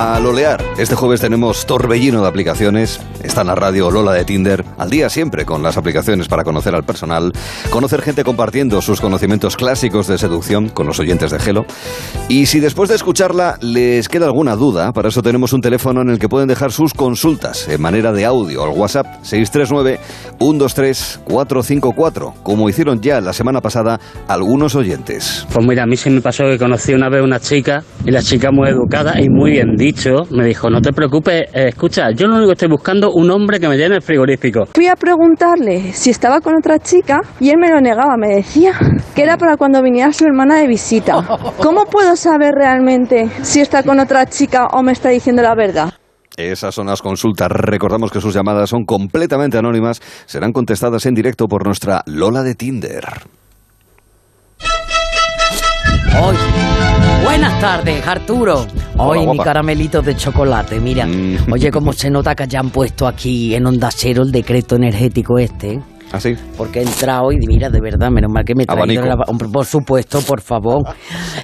a lolear. Este jueves tenemos torbellino de aplicaciones. Está en la radio Lola de Tinder. Al día siempre con las aplicaciones para conocer al personal. Conocer gente compartiendo sus conocimientos clásicos de seducción con los oyentes de Gelo. Y si después de escucharla les queda alguna duda, para eso tenemos un teléfono en el que pueden dejar sus consultas en manera de audio al WhatsApp 639-123-454, como hicieron ya la semana pasada algunos oyentes. Pues mira, a mí se me pasó que conocí una vez una chica y la chica muy educada y muy bien dicho me dijo, no te preocupes, eh, escucha, yo lo único que estoy buscando un hombre que me llene el frigorífico. Fui a preguntarle si estaba con otra chica y él me lo negaba, me decía que era para cuando viniera su hermana de visita. ¿Cómo puedo saber realmente si está con otra chica o me está diciendo la verdad? Esas son las consultas. Recordamos que sus llamadas son completamente anónimas. Serán contestadas en directo por nuestra Lola de Tinder. Hoy. Buenas tardes, Arturo. Hoy mi caramelito de chocolate, mira. Mm. Oye, cómo se nota que ya han puesto aquí en Onda Cero el decreto energético este. ¿Así? Porque he entrado y mira, de verdad, menos mal que me traído la- Por supuesto, por favor.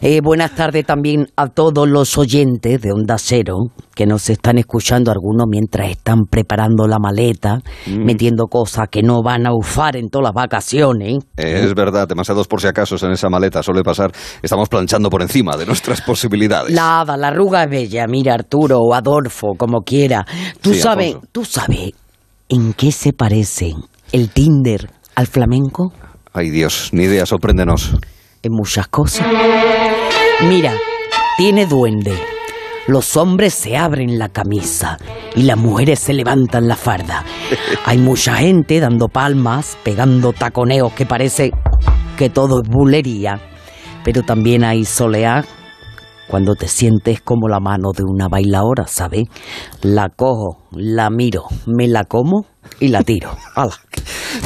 Eh, buenas tardes también a todos los oyentes de Onda Cero que nos están escuchando, algunos mientras están preparando la maleta, Mm. metiendo cosas que no van a usar en todas las vacaciones. Es verdad, demasiados por si acaso en esa maleta suele pasar. Estamos planchando por encima de nuestras posibilidades. Nada, la arruga es bella. Mira, Arturo o Adolfo, como quiera. Tú Sí, sabes, tú sabes en qué se parece el Tinder al flamenco. Ay Dios, ni idea, sorpréndenos. En muchas cosas. Mira, tiene duende. Los hombres se abren la camisa y las mujeres se levantan la farda. Hay mucha gente dando palmas, pegando taconeos que parece que todo es bulería. Pero también hay soleá cuando te sientes como la mano de una bailaora, ¿sabes? La cojo, la miro, me la como y la tiro. ¡Hala!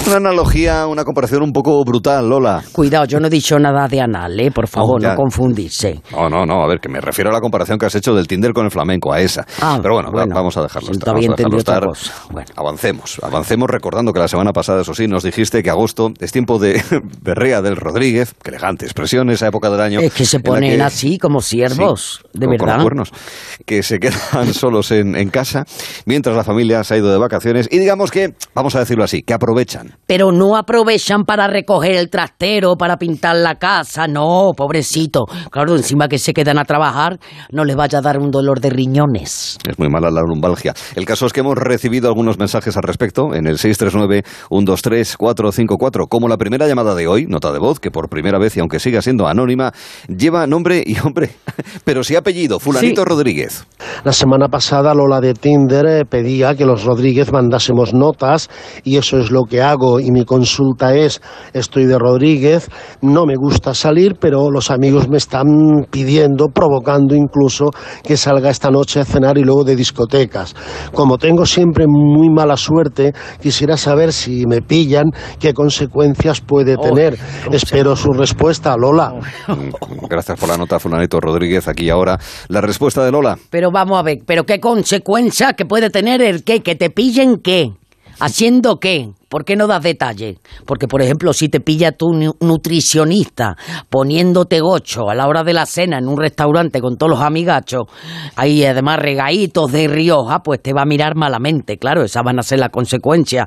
Una analogía, una comparación un poco brutal, Lola. Cuidado, yo no he dicho nada de anal, ¿eh? Por favor, Oh, no confundirse. No, no, no, a ver, que me refiero a la comparación que has hecho del Tinder con el flamenco, a esa. Ah, Pero bueno, va- bueno. vamos a dejarlo estar. vamos a dejarlo estar. Bueno. Avancemos, avancemos recordando que la semana pasada, eso sí, nos dijiste que agosto es tiempo de berrea del Rodríguez, que elegante expresión, esa época del año. Es que se ponen que- así como siervos, Sí, de con- con verdad. los cuernos, que se quedan solos en, en casa mientras la familia se ha ido de vacaciones y digamos que, vamos a decirlo así, que aprovechan. Pero no aprovechan para recoger el trastero, para pintar la casa, no, pobrecito. Claro, encima que se quedan a trabajar, no les vaya a dar un dolor de riñones. Es muy mala la lumbalgia. El caso es que hemos recibido algunos mensajes al respecto en el 639-123-454, como la primera llamada de hoy, nota de voz, que por primera vez, y aunque siga siendo anónima, lleva nombre y hombre, pero sí apellido, Fulanito Sí. Rodríguez. La semana pasada Lola de Tinder eh, pedía que los Rodríguez mandásemos notas y eso es lo que hago y mi consulta es, estoy de Rodríguez, no me gusta salir, pero los amigos me están pidiendo, provocando incluso que salga esta noche a cenar y luego de discotecas. Como tengo siempre muy mala suerte, quisiera saber si me pillan, qué consecuencias puede Oh, tener. ¿cómo se- Espero su respuesta, Lola. Mm, Gracias por la nota, Fulanito Rodríguez. Aquí y ahora la respuesta de Lola. Pero vamos a ver, ¿pero qué consecuencia que puede tener el qué? ¿Que te pillen qué? ¿Haciendo qué? ¿Por qué no das detalle? Porque, por ejemplo, si te pilla tu nu- nutricionista poniéndote gocho a la hora de la cena en un restaurante con todos los amigachos, ahí además regaitos de Rioja, pues te va a mirar malamente, claro, esas van a ser las consecuencias.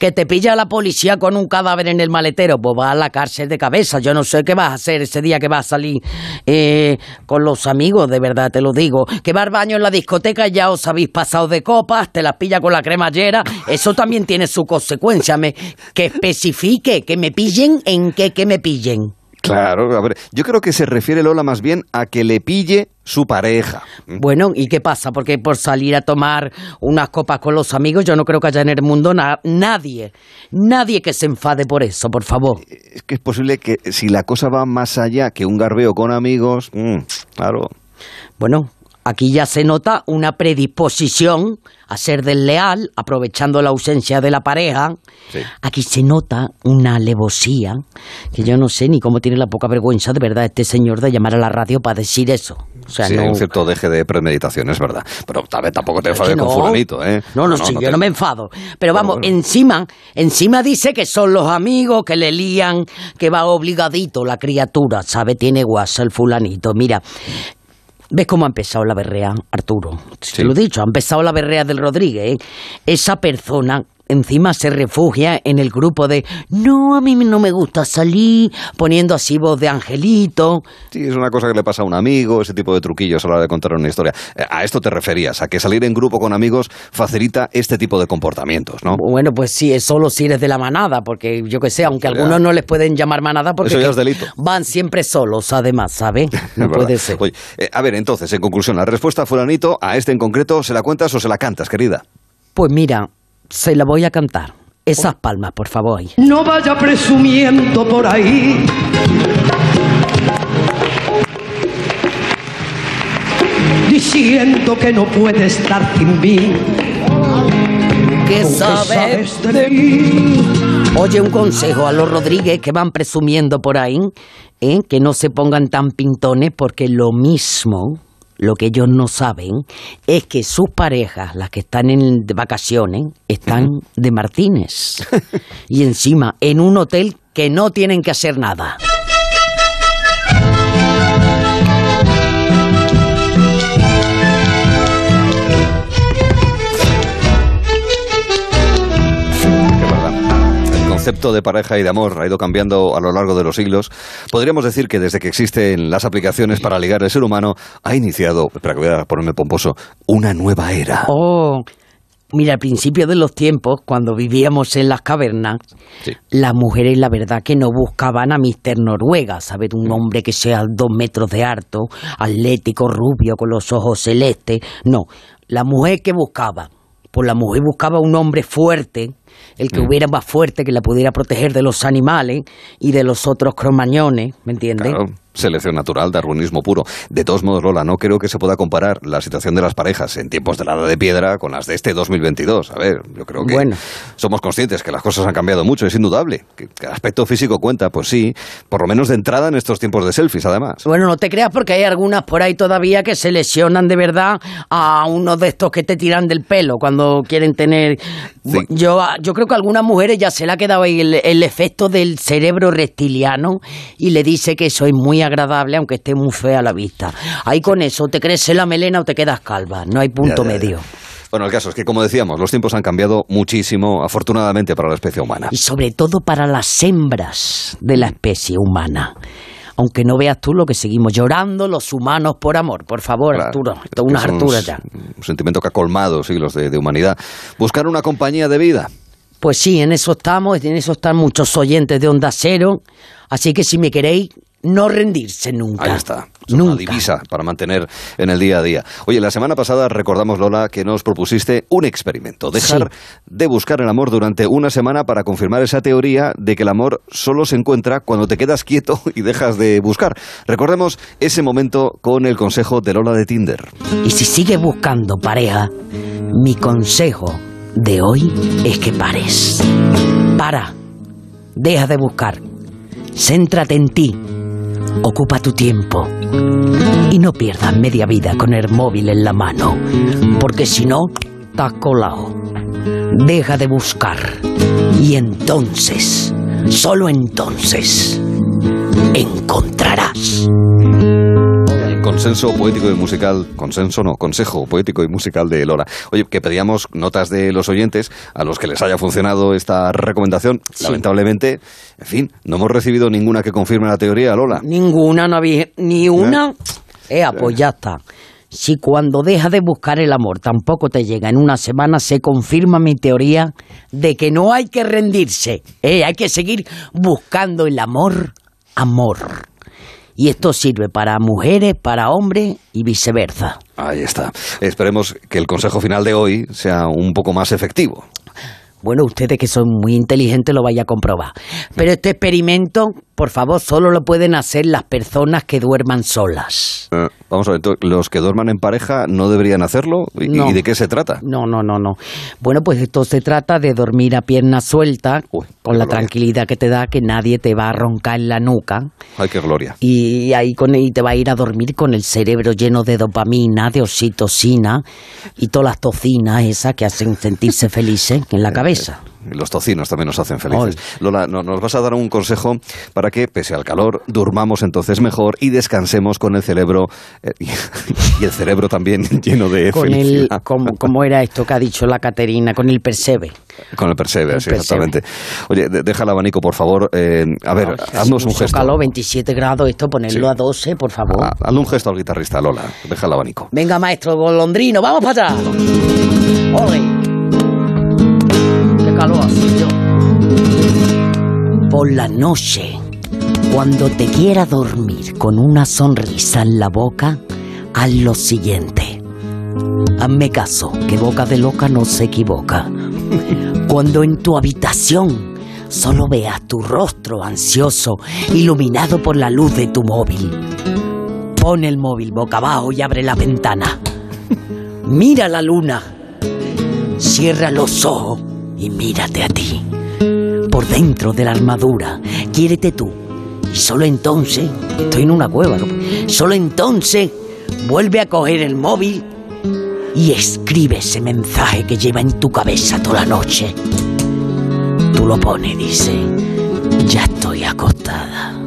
Que te pilla la policía con un cadáver en el maletero, pues vas a la cárcel de cabeza. Yo no sé qué vas a hacer ese día que vas a salir eh, con los amigos, de verdad te lo digo. Que va al baño en la discoteca ya os habéis pasado de copas, te las pilla con la cremallera, eso también tiene su consecuencia. Me- que especifique, que me pillen en qué que me pillen. Claro, a ver, yo creo que se refiere Lola más bien a que le pille su pareja. Bueno, ¿y qué pasa? Porque por salir a tomar unas copas con los amigos, yo no creo que haya en el mundo na- nadie, nadie que se enfade por eso, por favor. Es que es posible que si la cosa va más allá que un garbeo con amigos, mm, claro. Bueno, aquí ya se nota una predisposición a ser desleal, aprovechando la ausencia de la pareja. Sí. Aquí se nota una alevosía, que yo no sé ni cómo tiene la poca vergüenza de verdad este señor de llamar a la radio para decir eso. O sea, sí, no, un cierto deje de premeditación, es verdad. Pero tal vez tampoco te enfades con no. fulanito, ¿eh? No, no, sí, yo te- no me enfado. Pero vamos, bueno. encima, encima dice que son los amigos que le lían, que va obligadito la criatura, ¿sabe? Tiene guasa el fulanito. Mira, ¿Ves cómo ha empezado la berrea, Arturo? Sí. Te lo he dicho, ha empezado la berrea del Rodríguez. ¿eh? Esa persona encima se refugia en el grupo de no, a mí no me gusta salir, poniendo así voz de angelito. Sí, es una cosa que le pasa a un amigo, ese tipo de truquillos a la hora de contar una historia. Eh, A esto te referías, a que salir en grupo con amigos facilita este tipo de comportamientos, ¿no? Bueno, pues sí, es solo si eres de la manada, porque yo que sé, aunque algunos no les pueden llamar manada porque Eso ya es delito. van siempre solos, además, ¿sabes? Es No puede ser. Oye, eh, a ver, entonces, en conclusión, la respuesta fulanito, a este en concreto, ¿se la cuentas o se la cantas, querida? Pues mira, se la voy a cantar. Esas palmas, por favor. No vaya presumiendo por ahí. Diciendo que no puede estar sin mí. ¿Qué ¿Qué sabes? sabes de mí? Oye, un consejo a los Rodríguez que van presumiendo por ahí, ¿eh? que no se pongan tan pintones porque lo mismo, lo que ellos no saben, es que sus parejas, las que están en de vacaciones, están de Martínez. y encima, en un hotel que no tienen que hacer nada. Concepto de pareja y de amor ha ido cambiando a lo largo de los siglos. Podríamos decir que desde que existen las aplicaciones para ligar el ser humano, ha iniciado, espera que voy a ponerme pomposo, una nueva era. Oh, mira, al principio de los tiempos, cuando vivíamos en las cavernas, Sí. las mujeres la verdad que no buscaban a Mister Noruega, ¿sabes? Un hombre que sea dos metros de alto, atlético, rubio, con los ojos celestes. No, la mujer que buscaba, pues la mujer buscaba un hombre fuerte, el que hubiera más fuerte, que la pudiera proteger de los animales y de los otros cromañones, ¿me entiendes? Claro, selección natural, darwinismo puro. De todos modos, Lola, no creo que se pueda comparar la situación de las parejas en tiempos de la edad de piedra con las de este 2022. A ver, yo creo que Bueno. somos conscientes que las cosas han cambiado mucho, es indudable. Que, que el aspecto físico cuenta, pues sí, por lo menos de entrada en estos tiempos de selfies, además. Bueno, no te creas porque hay algunas por ahí todavía que se lesionan de verdad a uno de estos que te tiran del pelo cuando quieren tener... Sí. Yo, yo creo que a algunas mujeres ya se le ha quedado ahí el, el efecto del cerebro reptiliano y le dice que es muy agradable aunque esté muy fea a la vista. Ahí con eso te crece la melena o te quedas calva, no hay punto Ya, ya, ya. medio. Bueno, el caso es que, como decíamos, los tiempos han cambiado muchísimo, afortunadamente, para la especie humana. Y sobre todo para las hembras de la especie humana. Aunque no veas tú lo que seguimos llorando los humanos por amor. Por favor, Claro, Arturo. es Esto es que una es un hartura s- ya. Un sentimiento que ha colmado siglos de, de humanidad. Buscar una compañía de vida. Pues sí, en eso estamos, en eso están muchos oyentes de Onda Cero. Así que si me queréis, no rendirse nunca. Ahí está. Es una divisa para mantener en el día a día. Oye, la semana pasada recordamos, Lola, que nos propusiste un experimento. Dejar de buscar el amor durante una semana para confirmar esa teoría de que el amor solo se encuentra cuando te quedas quieto y dejas de buscar. Recordemos ese momento con el consejo de Lola de Tinder. Y si sigues buscando pareja, mi consejo de hoy es que pares. Para. Deja de buscar. Céntrate en ti. Ocupa tu tiempo. Y no pierdas media vida con el móvil en la mano. Porque si no, estás colado. Deja de buscar. Y entonces, solo entonces, encontrarás. Consenso poético y musical, consenso no, consejo poético y musical de Lola. Oye, que pedíamos notas de los oyentes a los que les haya funcionado esta recomendación. Sí. Lamentablemente, en fin, no hemos recibido ninguna que confirme la teoría, Lola. Ninguna, no había, ni una. Eh, pues ya está. Si cuando dejas de buscar el amor tampoco te llega en una semana, se confirma mi teoría de que no hay que rendirse. Eh, hay que seguir buscando el amor, amor. Y esto sirve para mujeres, para hombres y viceversa. Ahí está. Esperemos que el consejo final de hoy sea un poco más efectivo. Bueno, ustedes que son muy inteligentes lo vaya a comprobar. Pero este experimento, por favor, solo lo pueden hacer las personas que duerman solas. Eh, vamos a ver, ¿los que duerman en pareja no deberían hacerlo? ¿Y, No. y de qué se trata? No, no, no, no. Bueno, pues esto se trata de dormir a pierna suelta, Uy, con la gloria. tranquilidad que te da que nadie te va a roncar en la nuca. Ay, qué gloria. Y ahí con y te va a ir a dormir con el cerebro lleno de dopamina, de oxitocina y todas las tocinas esas que hacen sentirse felices en la cabeza. Y los tocinos también nos hacen felices. Lola, no- nos vas a dar un consejo para que, pese al calor, durmamos entonces mejor y descansemos con el cerebro eh, y el cerebro también lleno de Con el, felicidad. como, como era esto que ha dicho la Caterina, con el perseve. Con el Perseve, El sí, Perseve. exactamente. Oye, de- deja el abanico, por favor. Eh, a ver, haznos un gesto. calor, 27 grados, esto ponerlo Sí. a 12, por favor. Ah, hazle un gesto al guitarrista, Lola. Deja el abanico. Venga, maestro golondrino, vamos para atrás. ¡Ole! Por la noche, cuando te quiera dormir con una sonrisa en la boca, haz lo siguiente. Hazme caso, que boca de loca no se equivoca. Cuando en tu habitación solo veas tu rostro ansioso, iluminado por la luz de tu móvil, Pon el móvil boca abajo y abre la ventana. Mira la luna. Cierra los ojos y mírate a ti. Por dentro de la armadura, quiérete tú. Y solo entonces, estoy en una cueva, solo entonces vuelve a coger el móvil y escribe ese mensaje que lleva en tu cabeza toda la noche. Tú lo pones, dice, ya estoy acostada.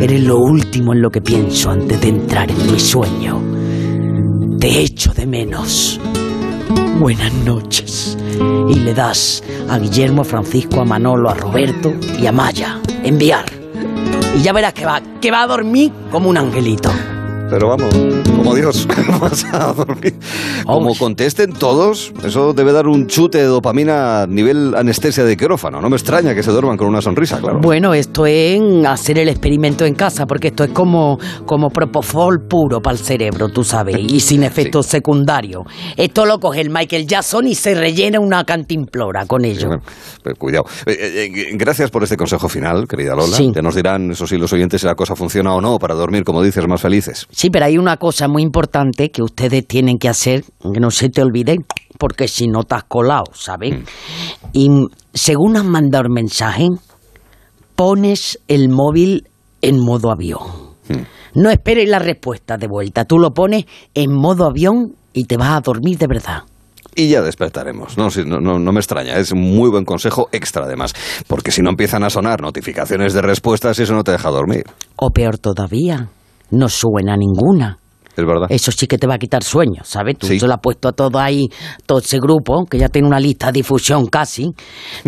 Eres lo último en lo que pienso antes de entrar en mi sueño. Te echo de menos. Buenas noches. Y le das a Guillermo, a Francisco, a Manolo, a Roberto y a Maya. Enviar. Y ya verás que va, que va a dormir como un angelito. Pero vamos, como Dios, vas a dormir. Como contesten todos, eso debe dar un chute de dopamina a nivel anestesia de quirófano. No me extraña que se duerman con una sonrisa, claro. Bueno, esto es hacer el experimento en casa, porque esto es como, como propofol puro para el cerebro, tú sabes, y sin efectos secundarios. Esto lo coge el Michael Jackson y se rellena una cantimplora con ello. Bueno, pero cuidado. Eh, eh, eh, gracias por este consejo final, querida Lola. Sí. Que nos dirán, eso sí, los oyentes si la cosa funciona o no para dormir, como dices, más felices. Sí, pero hay una cosa muy importante que ustedes tienen que hacer, que no se te olvide, porque si no te has colado, ¿sabes? Y según has mandado el mensaje, pones el móvil en modo avión. No esperes la respuesta de vuelta, tú lo pones en modo avión y te vas a dormir de verdad. Y ya despertaremos. No, no, no me extraña, es un muy buen consejo extra además. Porque si no empiezan a sonar notificaciones de respuestas, eso no te deja dormir. O peor todavía, no suena ninguna. Es verdad. Eso sí que te va a quitar sueño, ¿sabes? Tú Sí. se lo has puesto a todo ahí, todo ese grupo, que ya tiene una lista de difusión casi,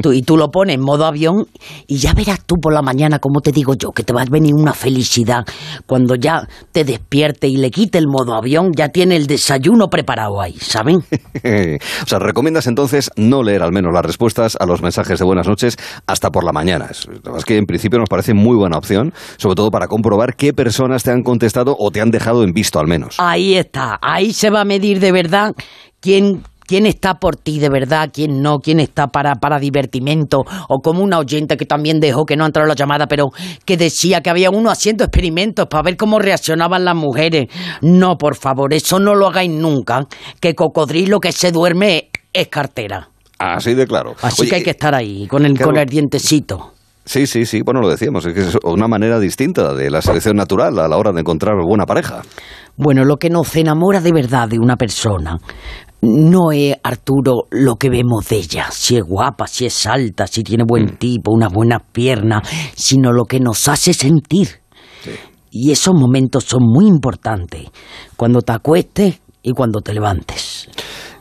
tú- y tú lo pones en modo avión, y ya verás tú por la mañana, como te digo yo, que te va a venir una felicidad. Cuando ya te despierte y le quite el modo avión, ya tiene el desayuno preparado ahí, ¿saben? o sea, recomiendas entonces no leer al menos las respuestas a los mensajes de buenas noches hasta por la mañana. Es que en principio nos parece muy buena opción, sobre todo para comprobar qué personas te han contestado o te han dejado en visto al menos. Ahí está, ahí se va a medir de verdad quién, quién está por ti de verdad, quién no, quién está para, para divertimento, o como una oyente que también dejó que no ha entrado la llamada, pero que decía que había uno haciendo experimentos para ver cómo reaccionaban las mujeres. No, por favor, eso no lo hagáis nunca, que cocodrilo que se duerme es cartera. Así de claro. Así Oye, que hay que estar ahí, con el, claro. con el dientecito. Sí, sí, sí, bueno, lo decíamos, es que es una manera distinta de la selección natural a la hora de encontrar buena pareja. Bueno, lo que nos enamora de verdad de una persona no es, Arturo, lo que vemos de ella, si es guapa, si es alta, si tiene buen tipo, unas buenas piernas, sino lo que nos hace sentir. Y esos momentos son muy importantes, cuando te acuestes y cuando te levantes.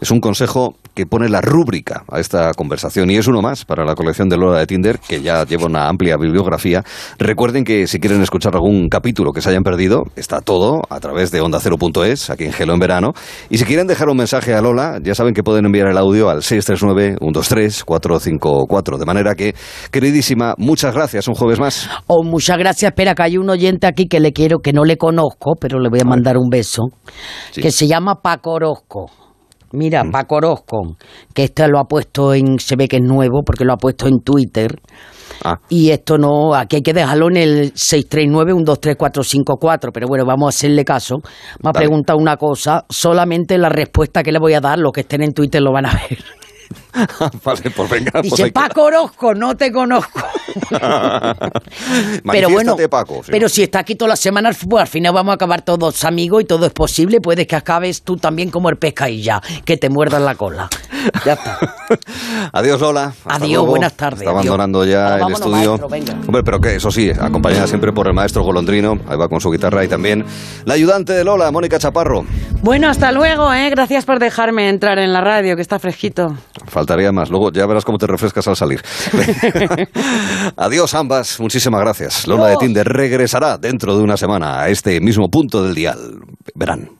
Es un consejo que pone la rúbrica a esta conversación y es uno más para la colección de Lola de Tinder, que ya lleva una amplia bibliografía. Recuerden que si quieren escuchar algún capítulo que se hayan perdido, está todo a través de ondacero.es, aquí en Gelo en Verano. Y si quieren dejar un mensaje a Lola, ya saben que pueden enviar el audio al 639-123-454. De manera que, queridísima, muchas gracias un jueves más. Oh, muchas gracias. Espera, que hay un oyente aquí que le quiero, que no le conozco, pero le voy a mandar un beso, Sí. que se llama Paco Orozco. Mira, Paco Orozco, que este lo ha puesto en, se ve que es nuevo, porque lo ha puesto en Twitter. Ah. Y esto no, aquí hay que dejarlo en el 639-123-454, pero bueno, vamos a hacerle caso. Me ha preguntado una cosa, solamente la respuesta que le voy a dar, los que estén en Twitter lo van a ver. vale, pues venga. pues Dice, que- Paco Orozco, no te conozco. pero bueno, Paco. sí. pero si está aquí toda la semana, pues al final vamos a acabar todos amigos y todo es posible. Puedes que acabes tú también como el pesca y ya, que te muerdan la cola. Ya está. Adiós, Lola. Hasta Adiós, luego. buenas tardes, Está adiós. abandonando ya Ahora el estudio. maestro, venga. Hombre, pero que eso sí, acompañada siempre por el maestro Golondrino. Ahí va con su guitarra y también la ayudante de Lola, Mónica Chaparro. Bueno, hasta luego, ¿eh? Gracias por dejarme entrar en la radio, que está fresquito. Faltaría más. Luego ya verás cómo te refrescas al salir. Adiós ambas. Muchísimas gracias. Lola de Tinder regresará dentro de una semana a este mismo punto del dial. Verán.